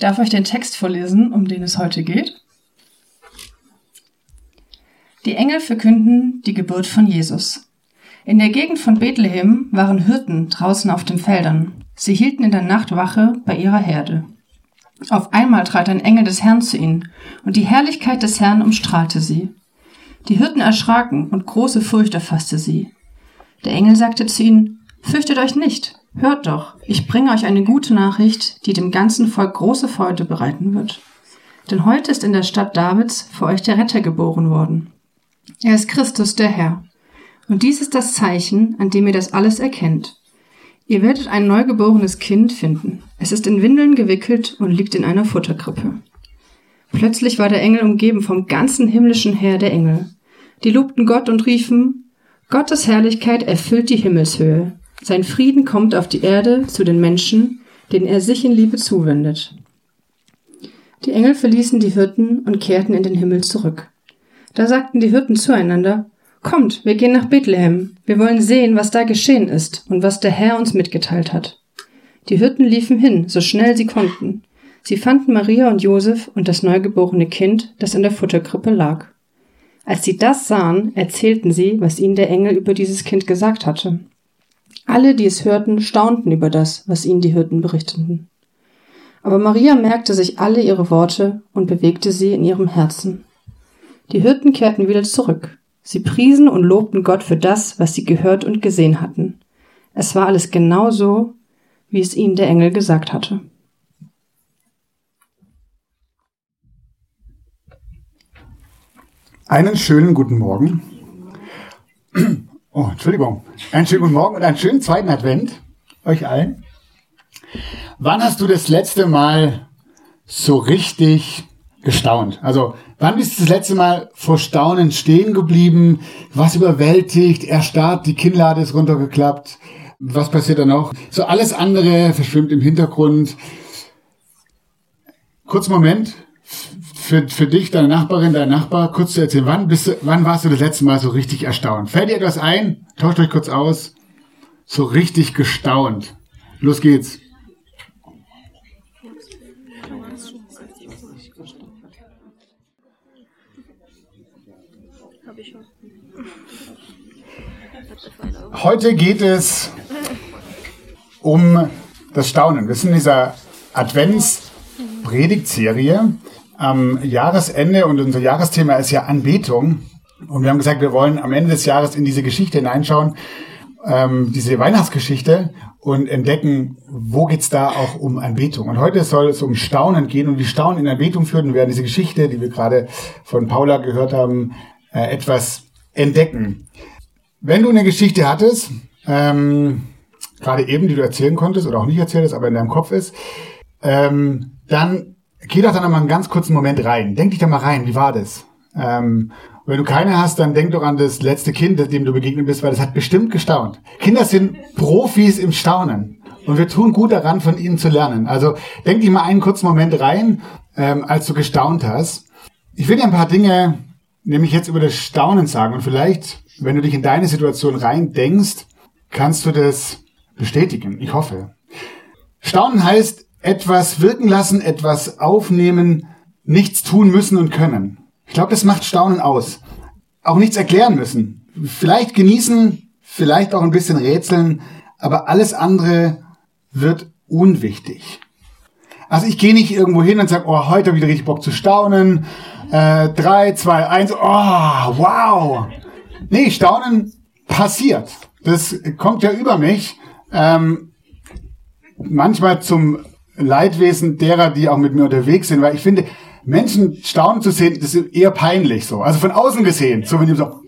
Ich darf euch den Text vorlesen, um den es heute geht. Die Engel verkünden die Geburt von Jesus. In der Gegend von Bethlehem waren Hirten draußen auf den Feldern. Sie hielten in der Nacht Wache bei ihrer Herde. Auf einmal trat ein Engel des Herrn zu ihnen, und die Herrlichkeit des Herrn umstrahlte sie. Die Hirten erschraken, und große Furcht erfasste sie. Der Engel sagte zu ihnen, Fürchtet euch nicht, hört doch, ich bringe euch eine gute Nachricht, die dem ganzen Volk große Freude bereiten wird. Denn heute ist in der Stadt Davids für euch der Retter geboren worden. Er ist Christus der Herr. Und dies ist das Zeichen, an dem ihr das alles erkennt. Ihr werdet ein neugeborenes Kind finden. Es ist in Windeln gewickelt und liegt in einer Futterkrippe. Plötzlich war der Engel umgeben vom ganzen himmlischen Heer der Engel. Die lobten Gott und riefen, Gottes Herrlichkeit erfüllt die Himmelshöhe. Sein Frieden kommt auf die Erde zu den Menschen, denen er sich in Liebe zuwendet. Die Engel verließen die Hirten und kehrten in den Himmel zurück. Da sagten die Hirten zueinander, Kommt, wir gehen nach Bethlehem. Wir wollen sehen, was da geschehen ist und was der Herr uns mitgeteilt hat. Die Hirten liefen hin, so schnell sie konnten. Sie fanden Maria und Josef und das neugeborene Kind, das in der Futterkrippe lag. Als sie das sahen, erzählten sie, was ihnen der Engel über dieses Kind gesagt hatte. Alle, die es hörten, staunten über das, was ihnen die Hirten berichteten. Aber Maria merkte sich alle ihre Worte und bewegte sie in ihrem Herzen. Die Hirten kehrten wieder zurück. Sie priesen und lobten Gott für das, was sie gehört und gesehen hatten. Es war alles genau so, wie es ihnen der Engel gesagt hatte. Einen schönen guten Morgen. Oh, Entschuldigung. Einen schönen guten Morgen und einen schönen zweiten Advent euch allen. Wann hast du das letzte Mal so richtig gestaunt? Also, wann bist du das letzte Mal vor Staunen stehen geblieben? Was überwältigt, erstarrt, die Kinnlade ist runtergeklappt. Was passiert da noch? So alles andere verschwimmt im Hintergrund. Kurzen Moment für, für dich, deine Nachbarin, dein Nachbar, kurz zu erzählen, wann, bist du, wann warst du das letzte Mal so richtig erstaunt? Fällt dir etwas ein? Tauscht euch kurz aus. So richtig gestaunt. Los geht's. Heute geht es um das Staunen. Wir sind in dieser Advents-Predigtserie am Jahresende und unser Jahresthema ist ja Anbetung. Und wir haben gesagt, wir wollen am Ende des Jahres in diese Geschichte hineinschauen, ähm, diese Weihnachtsgeschichte und entdecken, wo geht's da auch um Anbetung. Und heute soll es um Staunen gehen und wie Staunen in Anbetung führt. Und wir werden diese Geschichte, die wir gerade von Paula gehört haben, äh, etwas entdecken. Wenn du eine Geschichte hattest, ähm, gerade eben, die du erzählen konntest oder auch nicht erzählst, aber in deinem Kopf ist, ähm, dann geh doch dann einmal einen ganz kurzen Moment rein. Denk dich da mal rein, wie war das? Ähm, wenn du keine hast, dann denk doch an das letzte Kind, dem du begegnet bist, weil das hat bestimmt gestaunt. Kinder sind Profis im Staunen. Und wir tun gut daran, von ihnen zu lernen. Also denk dich mal einen kurzen Moment rein, ähm, als du gestaunt hast. Ich will dir ein paar Dinge nämlich jetzt über das Staunen sagen. Und vielleicht, wenn du dich in deine Situation rein denkst, kannst du das bestätigen. Ich hoffe. Staunen heißt etwas wirken lassen, etwas aufnehmen, nichts tun müssen und können. Ich glaube, das macht Staunen aus. Auch nichts erklären müssen. Vielleicht genießen, vielleicht auch ein bisschen rätseln, aber alles andere wird unwichtig. Also ich gehe nicht irgendwo hin und sage, oh, heute habe ich richtig Bock zu staunen. Äh, drei, zwei, eins, oh, wow. Nee, Staunen passiert. Das kommt ja über mich. Ähm, manchmal zum Leidwesen derer, die auch mit mir unterwegs sind, weil ich finde, Menschen staunen zu sehen, das ist eher peinlich so. Also von außen gesehen, so wenn die so,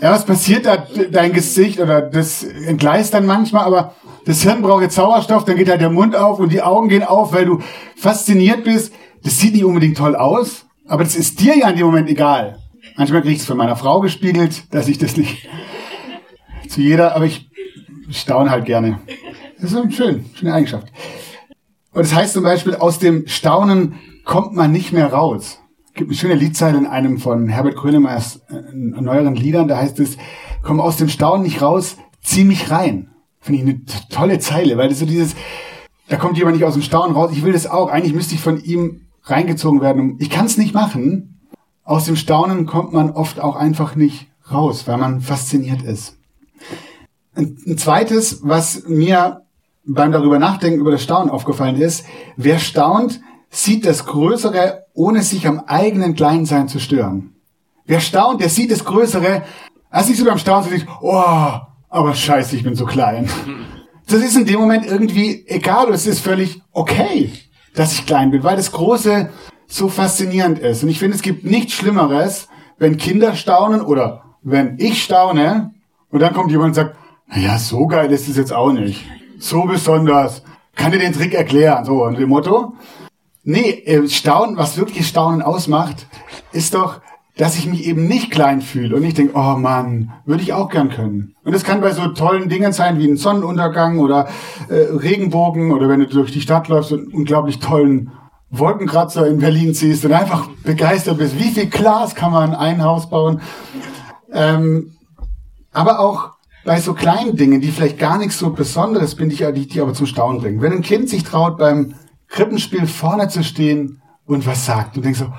Ja, was passiert da? Dein Gesicht oder das entgleist dann manchmal, aber das Hirn braucht jetzt Sauerstoff, dann geht halt der Mund auf und die Augen gehen auf, weil du fasziniert bist. Das sieht nicht unbedingt toll aus, aber das ist dir ja in dem Moment egal. Manchmal krieg ich es von meiner Frau gespiegelt, dass ich das nicht zu jeder, aber ich staune halt gerne. Das ist schön, schöne Eigenschaft. Und das heißt zum Beispiel, aus dem Staunen kommt man nicht mehr raus. Es gibt eine schöne Liedzeile in einem von Herbert Grönemeyers äh, neueren Liedern, da heißt es, komm aus dem Staunen nicht raus, zieh mich rein. Finde ich eine tolle Zeile, weil das so dieses, da kommt jemand nicht aus dem Staunen raus, ich will das auch, eigentlich müsste ich von ihm reingezogen werden. Ich kann es nicht machen. Aus dem Staunen kommt man oft auch einfach nicht raus, weil man fasziniert ist. Ein, zweites, was mir beim darüber nachdenken über das Staunen aufgefallen ist, wer staunt, sieht das Größere, ohne sich am eigenen Kleinsein zu stören. Wer staunt, der sieht das Größere, als nicht so beim Staunen sieht, oh, aber scheiße, ich bin so klein. Das ist in dem Moment irgendwie egal, es ist völlig okay, dass ich klein bin, weil das Große so faszinierend ist. Und ich finde, es gibt nichts Schlimmeres, wenn Kinder staunen oder wenn ich staune und dann kommt jemand und sagt, ja, so geil ist es jetzt auch nicht. So besonders. Kann dir den Trick erklären? So, und dem Motto. Nee, äh, Staunen, was wirklich Staunen ausmacht, ist doch, dass ich mich eben nicht klein fühle und ich denke, oh Mann, würde ich auch gern können. Und das kann bei so tollen Dingen sein wie ein Sonnenuntergang oder äh, Regenbogen oder wenn du durch die Stadt läufst und unglaublich tollen Wolkenkratzer in Berlin siehst und einfach begeistert bist. Wie viel Glas kann man in ein Haus bauen? Ähm, aber auch bei so kleinen Dingen, die vielleicht gar nichts so Besonderes bin, die, die, die aber zum Staunen bringen. Wenn ein Kind sich traut, beim Krippenspiel vorne zu stehen und was sagt, und denkst so,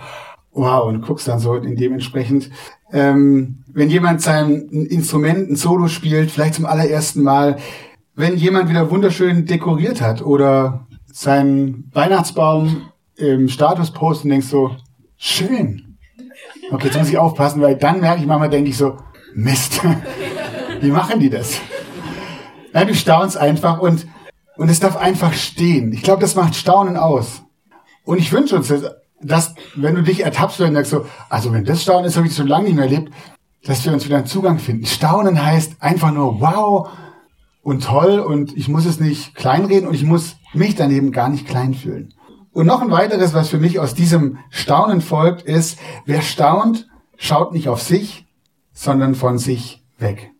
wow, und guckst dann so in dementsprechend, ähm, wenn jemand sein Instrument, ein Solo spielt, vielleicht zum allerersten Mal, wenn jemand wieder wunderschön dekoriert hat oder seinen Weihnachtsbaum im Status postet und denkst so, schön. Okay, jetzt muss ich aufpassen, weil dann merke ich manchmal, denke ich so, Mist. Wie machen die das? Ja, du staunst einfach und, und es darf einfach stehen. Ich glaube, das macht Staunen aus. Und ich wünsche uns, dass, dass, wenn du dich ertappst und sagst so, also wenn das Staunen ist, habe ich schon lange nicht mehr erlebt, dass wir uns wieder einen Zugang finden. Staunen heißt einfach nur wow und toll und ich muss es nicht kleinreden und ich muss mich daneben gar nicht klein fühlen. Und noch ein weiteres, was für mich aus diesem Staunen folgt, ist, wer staunt, schaut nicht auf sich, sondern von sich weg.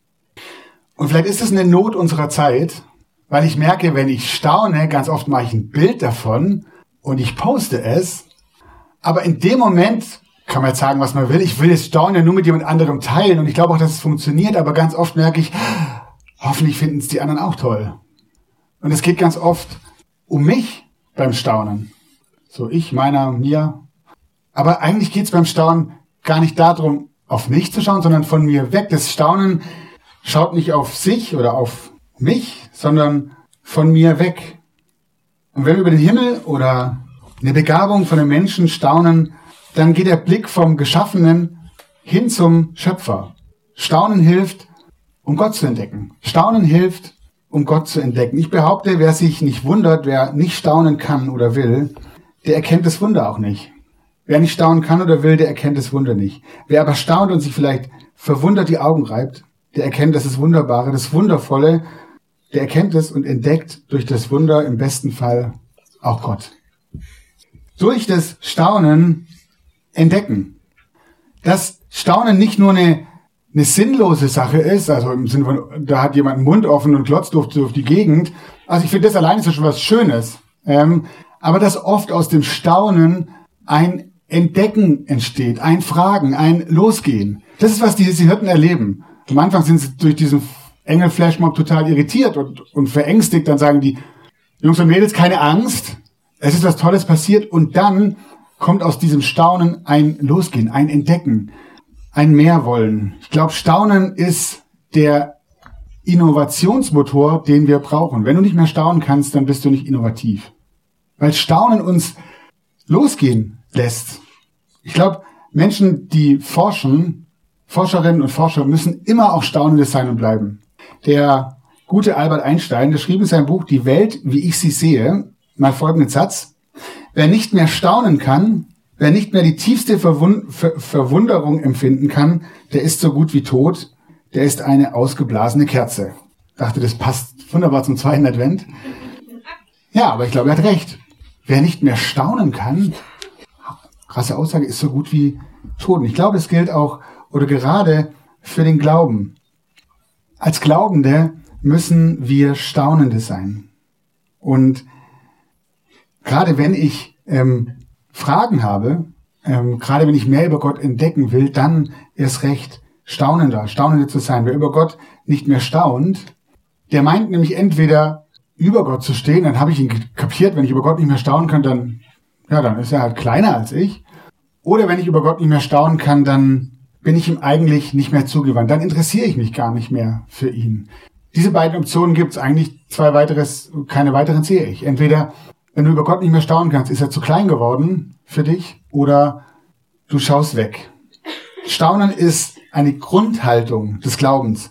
Und vielleicht ist es eine Not unserer Zeit, weil ich merke, wenn ich staune, ganz oft mache ich ein Bild davon und ich poste es. Aber in dem Moment kann man jetzt sagen, was man will. Ich will das Staunen ja nur mit jemand anderem teilen und ich glaube auch, dass es funktioniert. Aber ganz oft merke ich, hoffentlich finden es die anderen auch toll. Und es geht ganz oft um mich beim Staunen. So ich, meiner, mir. Aber eigentlich geht es beim Staunen gar nicht darum, auf mich zu schauen, sondern von mir weg. Das Staunen schaut nicht auf sich oder auf mich, sondern von mir weg. Und wenn wir über den Himmel oder eine Begabung von einem Menschen staunen, dann geht der Blick vom Geschaffenen hin zum Schöpfer. Staunen hilft, um Gott zu entdecken. Staunen hilft, um Gott zu entdecken. Ich behaupte, wer sich nicht wundert, wer nicht staunen kann oder will, der erkennt das Wunder auch nicht. Wer nicht staunen kann oder will, der erkennt das Wunder nicht. Wer aber staunt und sich vielleicht verwundert die Augen reibt, der erkennt das Wunderbare, das Wundervolle, der erkennt es und entdeckt durch das Wunder im besten Fall auch Gott. Durch das Staunen entdecken. Dass Staunen nicht nur eine, eine sinnlose Sache ist, also im Sinne von, da hat jemand einen Mund offen und klotzt durch, durch die Gegend. Also ich finde, das alleine ist ja schon was Schönes. Ähm, aber dass oft aus dem Staunen ein Entdecken entsteht, ein Fragen, ein Losgehen. Das ist, was diese Hirten erleben. Am Anfang sind sie durch diesen Engel-Flashmob total irritiert und, und verängstigt. Dann sagen die Jungs und Mädels, keine Angst. Es ist was Tolles passiert. Und dann kommt aus diesem Staunen ein Losgehen, ein Entdecken, ein Mehrwollen. Ich glaube, Staunen ist der Innovationsmotor, den wir brauchen. Wenn du nicht mehr staunen kannst, dann bist du nicht innovativ. Weil Staunen uns losgehen lässt. Ich glaube, Menschen, die forschen, Forscherinnen und Forscher müssen immer auch Staunende sein und bleiben. Der gute Albert Einstein, der schrieb in seinem Buch Die Welt, wie ich sie sehe, mal folgenden Satz. Wer nicht mehr staunen kann, wer nicht mehr die tiefste Verwund Ver Verwunderung empfinden kann, der ist so gut wie tot. der ist eine ausgeblasene Kerze. Dachte, das passt wunderbar zum zweiten Advent. Ja, aber ich glaube, er hat recht. Wer nicht mehr staunen kann, krasse Aussage, ist so gut wie tot. Und ich glaube, es gilt auch oder gerade für den Glauben. Als Glaubende müssen wir Staunende sein. Und gerade wenn ich ähm, Fragen habe, ähm, gerade wenn ich mehr über Gott entdecken will, dann erst recht staunender, staunende zu sein. Wer über Gott nicht mehr staunt, der meint nämlich entweder über Gott zu stehen, dann habe ich ihn kapiert, wenn ich über Gott nicht mehr staunen kann, dann, ja, dann ist er halt kleiner als ich. Oder wenn ich über Gott nicht mehr staunen kann, dann bin ich ihm eigentlich nicht mehr zugewandt. Dann interessiere ich mich gar nicht mehr für ihn. Diese beiden Optionen gibt es eigentlich zwei weiteres, keine weiteren sehe ich. Entweder, wenn du über Gott nicht mehr staunen kannst, ist er zu klein geworden für dich oder du schaust weg. Staunen ist eine Grundhaltung des Glaubens.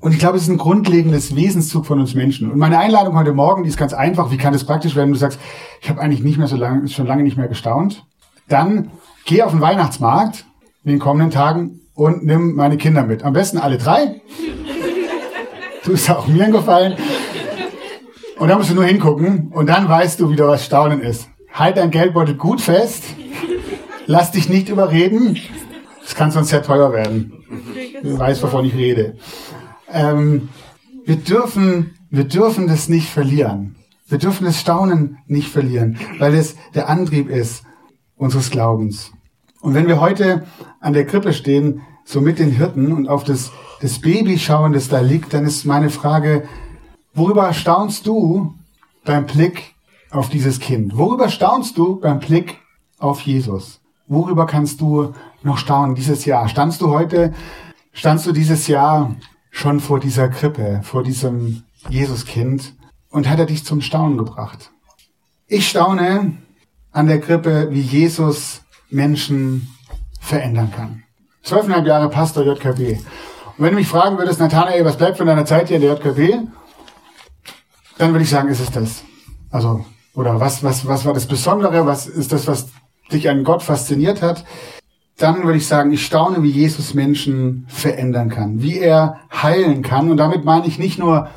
Und ich glaube, es ist ein grundlegendes Wesenszug von uns Menschen. Und meine Einladung heute Morgen, die ist ganz einfach. Wie kann das praktisch werden? Du sagst, ich habe eigentlich nicht mehr so lange, schon lange nicht mehr gestaunt. Dann geh auf den Weihnachtsmarkt in den kommenden Tagen und nimm meine Kinder mit. Am besten alle drei. Du ist auch mir gefallen. Und da musst du nur hingucken und dann weißt du, wie da was Staunen ist. Halt dein Geldbeutel gut fest. Lass dich nicht überreden. Das kann sonst sehr teuer werden. Du weißt, wovon ich rede. Ähm, wir dürfen, wir dürfen das nicht verlieren. Wir dürfen das Staunen nicht verlieren, weil es der Antrieb ist unseres Glaubens. Und wenn wir heute an der Krippe stehen, so mit den Hirten und auf das, das Baby schauen, das da liegt, dann ist meine Frage, worüber staunst du beim Blick auf dieses Kind? Worüber staunst du beim Blick auf Jesus? Worüber kannst du noch staunen dieses Jahr? Standst du heute, standst du dieses Jahr schon vor dieser Krippe, vor diesem Jesuskind und hat er dich zum Staunen gebracht? Ich staune an der Krippe, wie Jesus Menschen verändern kann. Zwölfeinhalb Jahre Pastor JKB. Und wenn du mich fragen würdest, Nathanael, was bleibt von deiner Zeit hier in der JKB? Dann würde ich sagen, ist es das. Also, oder was, was, was war das Besondere? Was ist das, was dich an Gott fasziniert hat? Dann würde ich sagen, ich staune, wie Jesus Menschen verändern kann, wie er heilen kann. Und damit meine ich nicht nur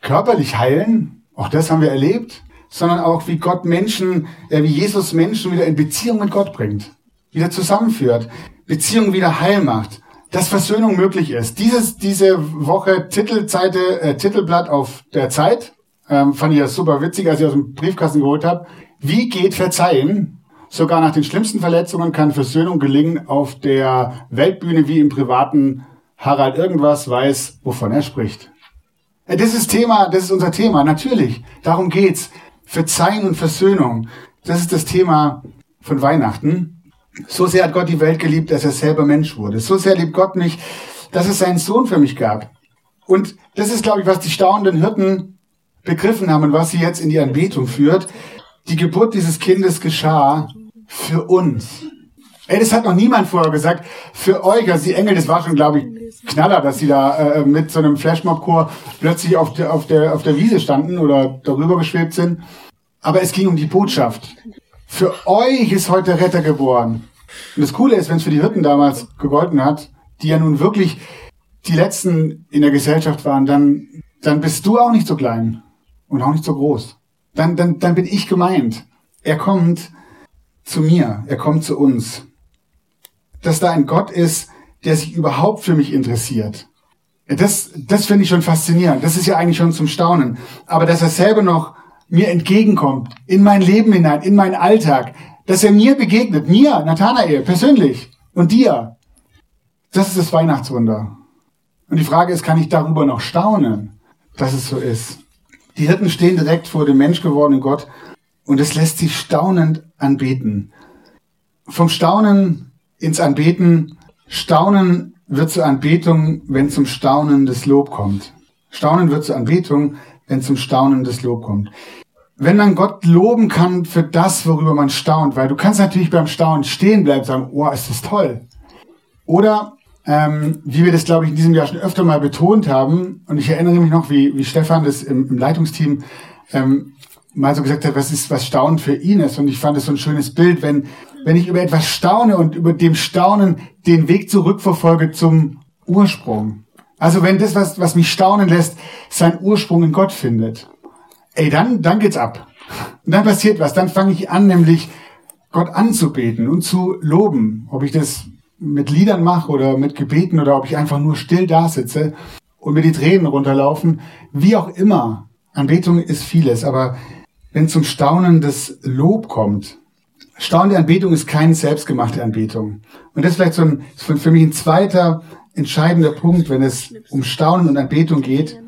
körperlich heilen, auch das haben wir erlebt, sondern auch wie Gott Menschen, äh, wie Jesus Menschen wieder in Beziehung mit Gott bringt wieder zusammenführt, Beziehungen wieder heil macht, dass Versöhnung möglich ist. Dieses, diese Woche Titelseite, äh, Titelblatt auf der Zeit, ähm, fand ich ja super witzig, als ich aus dem Briefkasten geholt habe. Wie geht Verzeihen? Sogar nach den schlimmsten Verletzungen kann Versöhnung gelingen auf der Weltbühne wie im privaten. Harald irgendwas weiß, wovon er spricht. Äh, das ist Thema, das ist unser Thema, natürlich. Darum geht's. Verzeihen und Versöhnung. Das ist das Thema von Weihnachten. So sehr hat Gott die Welt geliebt, dass er selber Mensch wurde. So sehr liebt Gott mich, dass es seinen Sohn für mich gab. Und das ist, glaube ich, was die staunenden Hirten begriffen haben und was sie jetzt in die Anbetung führt. Die Geburt dieses Kindes geschah für uns. Ey, das hat noch niemand vorher gesagt. Für euch, also die Engel, das war schon, glaube ich, Knaller, dass sie da äh, mit so einem Flashmob-Chor plötzlich auf der, auf, der, auf der Wiese standen oder darüber geschwebt sind. Aber es ging um die Botschaft. Für euch ist heute Retter geboren. Und das Coole ist, wenn es für die Hirten damals gegolten hat, die ja nun wirklich die Letzten in der Gesellschaft waren, dann, dann bist du auch nicht so klein und auch nicht so groß. Dann, dann, dann bin ich gemeint. Er kommt zu mir, er kommt zu uns. Dass da ein Gott ist, der sich überhaupt für mich interessiert. Das, das finde ich schon faszinierend. Das ist ja eigentlich schon zum Staunen. Aber dass er selber noch mir entgegenkommt, in mein Leben hinein, in meinen Alltag, dass er mir begegnet, mir, Nathanael, persönlich und dir. Das ist das Weihnachtswunder. Und die Frage ist, kann ich darüber noch staunen, dass es so ist? Die Hirten stehen direkt vor dem menschgewordenen Gott und es lässt sich staunend anbeten. Vom Staunen ins Anbeten, Staunen wird zur Anbetung, wenn zum Staunen das Lob kommt. Staunen wird zur Anbetung, wenn zum Staunen das Lob kommt wenn man Gott loben kann für das, worüber man staunt, weil du kannst natürlich beim Staunen stehen bleiben und sagen, oh, ist das toll. Oder ähm, wie wir das, glaube ich, in diesem Jahr schon öfter mal betont haben, und ich erinnere mich noch, wie, wie Stefan das im, im Leitungsteam ähm, mal so gesagt hat, was ist, was Staunen für ihn ist. Und ich fand es so ein schönes Bild, wenn, wenn ich über etwas staune und über dem Staunen den Weg zurückverfolge zum Ursprung. Also wenn das, was, was mich staunen lässt, seinen Ursprung in Gott findet, ey, dann, dann geht's ab. Und dann passiert was. Dann fange ich an, nämlich Gott anzubeten und zu loben. Ob ich das mit Liedern mache oder mit Gebeten oder ob ich einfach nur still da sitze und mir die Tränen runterlaufen. Wie auch immer. Anbetung ist vieles, aber wenn zum Staunen das Lob kommt, staunende Anbetung ist keine selbstgemachte Anbetung. Und das ist vielleicht so ein, für mich ein zweiter entscheidender Punkt, wenn es um Staunen und Anbetung geht.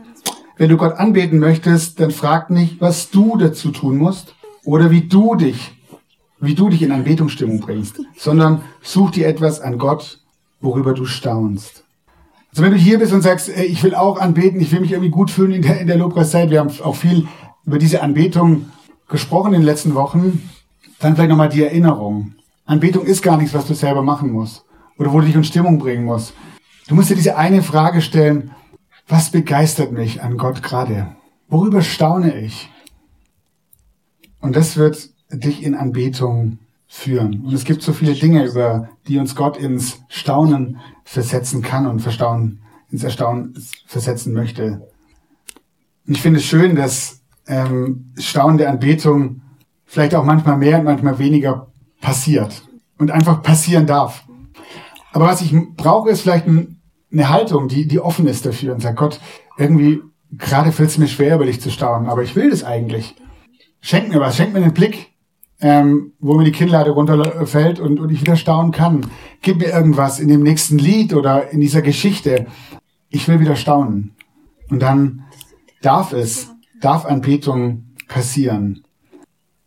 Wenn du Gott anbeten möchtest, dann frag nicht, was du dazu tun musst oder wie du dich, wie du dich in Anbetungsstimmung bringst, sondern such dir etwas an Gott, worüber du staunst. Also wenn du hier bist und sagst, ich will auch anbeten, ich will mich irgendwie gut fühlen in der, in der Lobpreiszeit, wir haben auch viel über diese Anbetung gesprochen in den letzten Wochen, dann vielleicht nochmal die Erinnerung. Anbetung ist gar nichts, was du selber machen musst oder wo du dich in Stimmung bringen musst. Du musst dir diese eine Frage stellen, was begeistert mich an Gott gerade? Worüber staune ich? Und das wird dich in Anbetung führen. Und es gibt so viele Dinge, über die uns Gott ins Staunen versetzen kann und Verstaunen, ins Erstaunen versetzen möchte. Und ich finde es schön, dass ähm, Staunen der Anbetung vielleicht auch manchmal mehr und manchmal weniger passiert und einfach passieren darf. Aber was ich brauche, ist vielleicht ein, eine Haltung, die, die offen ist dafür und sagt, Gott, irgendwie, gerade fällt es mir schwer, über dich zu staunen, aber ich will das eigentlich. Schenk mir was, schenk mir einen Blick, ähm, wo mir die Kinnlade runterfällt und, und ich wieder staunen kann. Gib mir irgendwas in dem nächsten Lied oder in dieser Geschichte. Ich will wieder staunen. Und dann darf es, darf Anbetung passieren.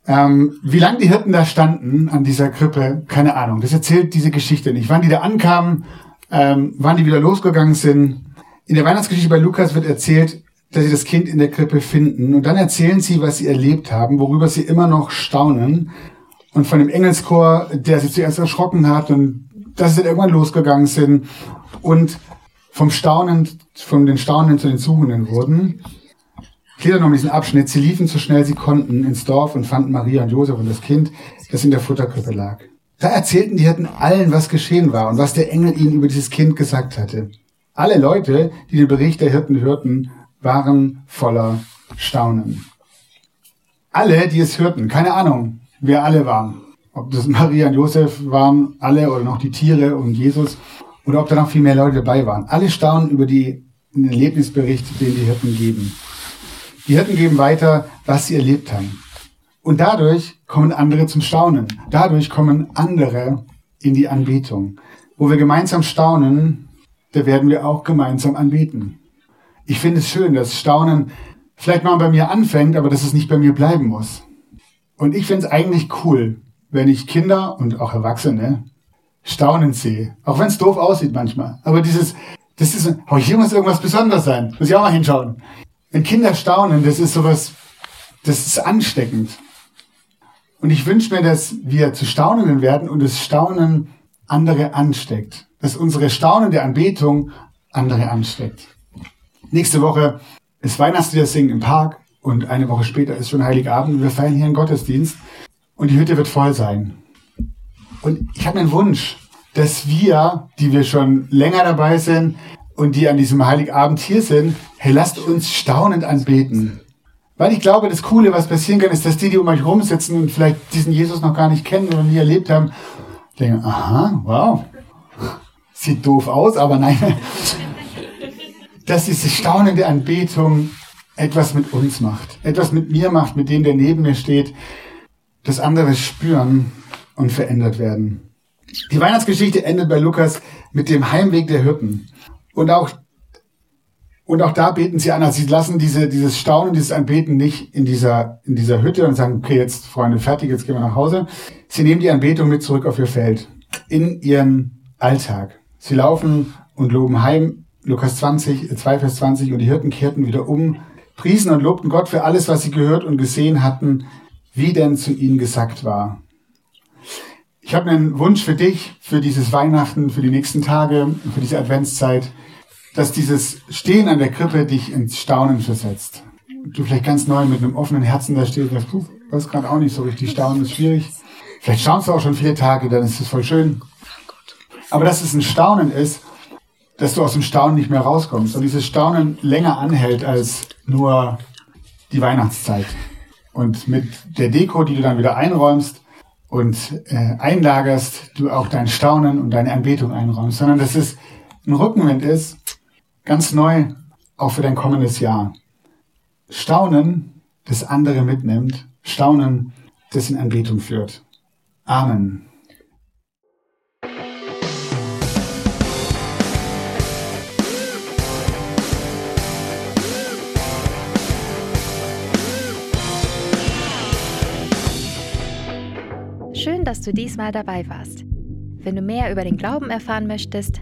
Ähm, wie lange die Hirten da standen an dieser Krippe, keine Ahnung. Das erzählt diese Geschichte nicht. Wann die da ankamen, ähm, wann die wieder losgegangen sind. In der Weihnachtsgeschichte bei Lukas wird erzählt, dass sie das Kind in der Krippe finden. Und dann erzählen sie, was sie erlebt haben, worüber sie immer noch staunen. Und von dem Engelschor, der sie zuerst erschrocken hat und dass sie dann irgendwann losgegangen sind. Und vom Staunen, von den Staunenden zu den Suchenden wurden. Hier noch diesen Abschnitt. Sie liefen so schnell sie konnten ins Dorf und fanden Maria und Josef und das Kind, das in der Futterkrippe lag. Da erzählten die Hirten allen, was geschehen war und was der Engel ihnen über dieses Kind gesagt hatte. Alle Leute, die den Bericht der Hirten hörten, waren voller Staunen. Alle, die es hörten, keine Ahnung, wer alle waren. Ob das Maria und Josef waren, alle oder noch die Tiere und Jesus oder ob da noch viel mehr Leute dabei waren. Alle staunen über die, den Erlebnisbericht, den die Hirten geben. Die Hirten geben weiter, was sie erlebt haben. Und dadurch kommen andere zum Staunen. Dadurch kommen andere in die Anbetung. Wo wir gemeinsam staunen, da werden wir auch gemeinsam anbeten. Ich finde es schön, dass Staunen vielleicht mal bei mir anfängt, aber dass es nicht bei mir bleiben muss. Und ich finde es eigentlich cool, wenn ich Kinder und auch Erwachsene staunen sehe. Auch wenn es doof aussieht manchmal. Aber dieses, das ist, oh, hier muss irgendwas Besonderes sein. Muss ich auch mal hinschauen. Wenn Kinder staunen, das ist sowas, das ist ansteckend. Und ich wünsche mir, dass wir zu Staunenden werden und das Staunen andere ansteckt. Dass unsere staunende Anbetung andere ansteckt. Nächste Woche ist Weihnachtslieder singen im Park und eine Woche später ist schon Heiligabend. Wir feiern hier einen Gottesdienst und die Hütte wird voll sein. Und ich habe einen Wunsch, dass wir, die wir schon länger dabei sind und die an diesem Heiligabend hier sind, hey, lasst uns staunend anbeten. Weil ich glaube, das Coole, was passieren kann, ist, dass die, die um euch rumsitzen und vielleicht diesen Jesus noch gar nicht kennen oder nie erlebt haben, denken, aha, wow, sieht doof aus, aber nein, dass diese staunende Anbetung etwas mit uns macht, etwas mit mir macht, mit dem, der neben mir steht, dass andere spüren und verändert werden. Die Weihnachtsgeschichte endet bei Lukas mit dem Heimweg der Hirten. Und auch und auch da beten sie an. Also sie lassen diese, dieses Staunen, dieses Anbeten nicht in dieser, in dieser Hütte und sagen, okay, jetzt Freunde, fertig, jetzt gehen wir nach Hause. Sie nehmen die Anbetung mit zurück auf ihr Feld, in ihren Alltag. Sie laufen und loben heim, Lukas 20, 2 Vers 20, und die Hirten kehrten wieder um, priesen und lobten Gott für alles, was sie gehört und gesehen hatten, wie denn zu ihnen gesagt war. Ich habe einen Wunsch für dich, für dieses Weihnachten, für die nächsten Tage, für diese Adventszeit dass dieses Stehen an der Krippe dich ins Staunen versetzt. Du vielleicht ganz neu mit einem offenen Herzen da stehst und sagst, weiß gerade auch nicht so richtig, Staunen ist schwierig. Vielleicht staunst du auch schon viele Tage, dann ist es voll schön. Aber dass es ein Staunen ist, dass du aus dem Staunen nicht mehr rauskommst und dieses Staunen länger anhält als nur die Weihnachtszeit. Und mit der Deko, die du dann wieder einräumst und äh, einlagerst, du auch dein Staunen und deine Anbetung einräumst, sondern dass es ein Rückenwind ist, ganz neu, auch für dein kommendes Jahr. Staunen, das andere mitnimmt, Staunen, das in Anbetung führt. Amen. Schön, dass du diesmal dabei warst. Wenn du mehr über den Glauben erfahren möchtest,